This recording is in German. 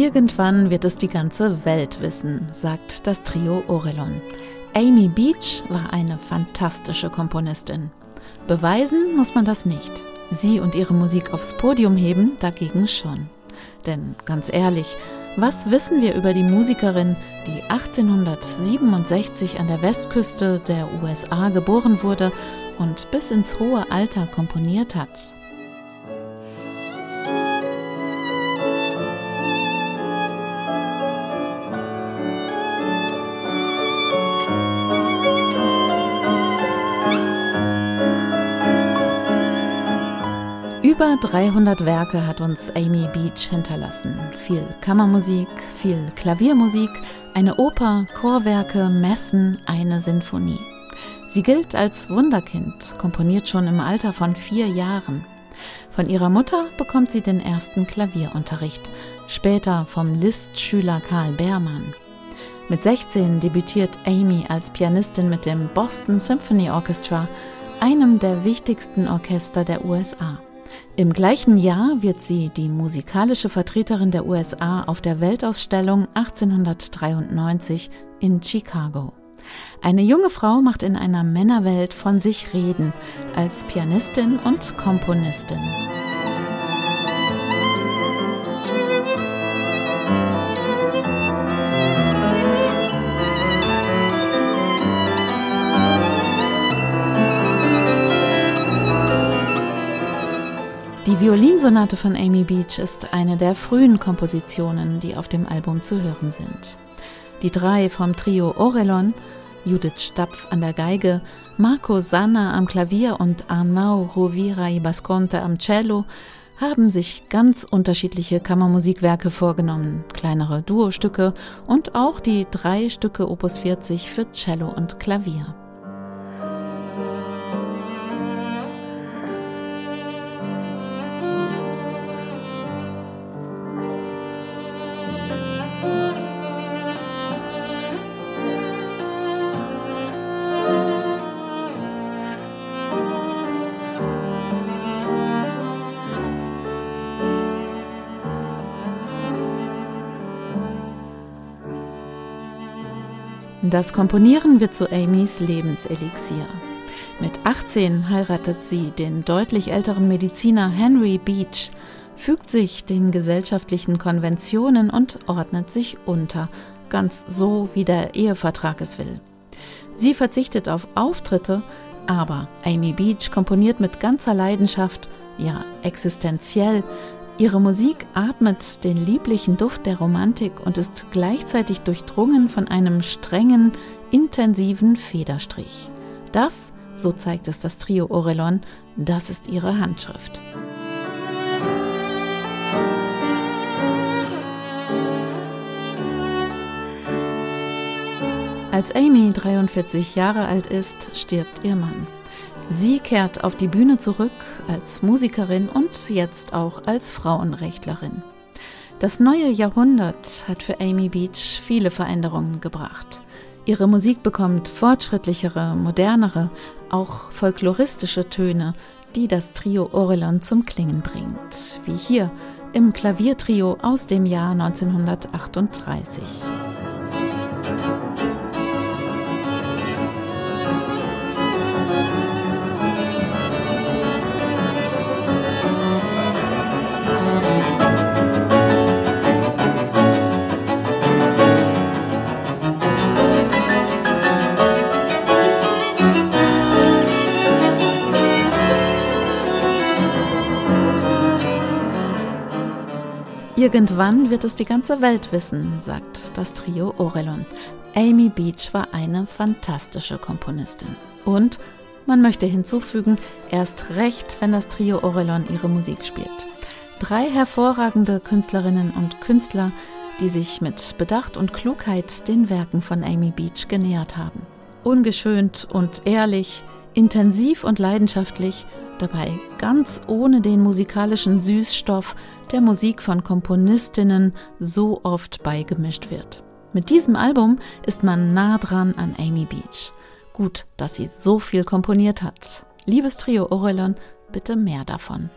Irgendwann wird es die ganze Welt wissen, sagt das Trio Orelon. Amy Beach war eine fantastische Komponistin. Beweisen muss man das nicht. Sie und ihre Musik aufs Podium heben dagegen schon. Denn ganz ehrlich, was wissen wir über die Musikerin, die 1867 an der Westküste der USA geboren wurde und bis ins hohe Alter komponiert hat? Über 300 Werke hat uns Amy Beach hinterlassen. Viel Kammermusik, viel Klaviermusik, eine Oper, Chorwerke, Messen, eine Sinfonie. Sie gilt als Wunderkind, komponiert schon im Alter von vier Jahren. Von ihrer Mutter bekommt sie den ersten Klavierunterricht, später vom Liszt-Schüler Karl Beermann. Mit 16 debütiert Amy als Pianistin mit dem Boston Symphony Orchestra, einem der wichtigsten Orchester der USA. Im gleichen Jahr wird sie die musikalische Vertreterin der USA auf der Weltausstellung 1893 in Chicago. Eine junge Frau macht in einer Männerwelt von sich reden als Pianistin und Komponistin. Violinsonate von Amy Beach ist eine der frühen Kompositionen, die auf dem Album zu hören sind. Die drei vom Trio Orelon, Judith Stapf an der Geige, Marco Sanna am Klavier und Arnau Rovira y Basconte am Cello, haben sich ganz unterschiedliche Kammermusikwerke vorgenommen, kleinere Duostücke und auch die drei Stücke Opus 40 für Cello und Klavier. Das Komponieren wird zu Amys Lebenselixier. Mit 18 heiratet sie den deutlich älteren Mediziner Henry Beach, fügt sich den gesellschaftlichen Konventionen und ordnet sich unter, ganz so wie der Ehevertrag es will. Sie verzichtet auf Auftritte, aber Amy Beach komponiert mit ganzer Leidenschaft, ja existenziell, Ihre Musik atmet den lieblichen Duft der Romantik und ist gleichzeitig durchdrungen von einem strengen, intensiven Federstrich. Das, so zeigt es das Trio Orelon, das ist ihre Handschrift. Als Amy 43 Jahre alt ist, stirbt ihr Mann. Sie kehrt auf die Bühne zurück als Musikerin und jetzt auch als Frauenrechtlerin. Das neue Jahrhundert hat für Amy Beach viele Veränderungen gebracht. Ihre Musik bekommt fortschrittlichere, modernere, auch folkloristische Töne, die das Trio Orelon zum Klingen bringt, wie hier im Klaviertrio aus dem Jahr 1938. Irgendwann wird es die ganze Welt wissen, sagt das Trio Orelon. Amy Beach war eine fantastische Komponistin. Und man möchte hinzufügen, erst recht, wenn das Trio Orelon ihre Musik spielt. Drei hervorragende Künstlerinnen und Künstler, die sich mit Bedacht und Klugheit den Werken von Amy Beach genähert haben. Ungeschönt und ehrlich, intensiv und leidenschaftlich dabei ganz ohne den musikalischen Süßstoff der Musik von Komponistinnen so oft beigemischt wird. Mit diesem Album ist man nah dran an Amy Beach. Gut, dass sie so viel komponiert hat. Liebes Trio Orelon, bitte mehr davon.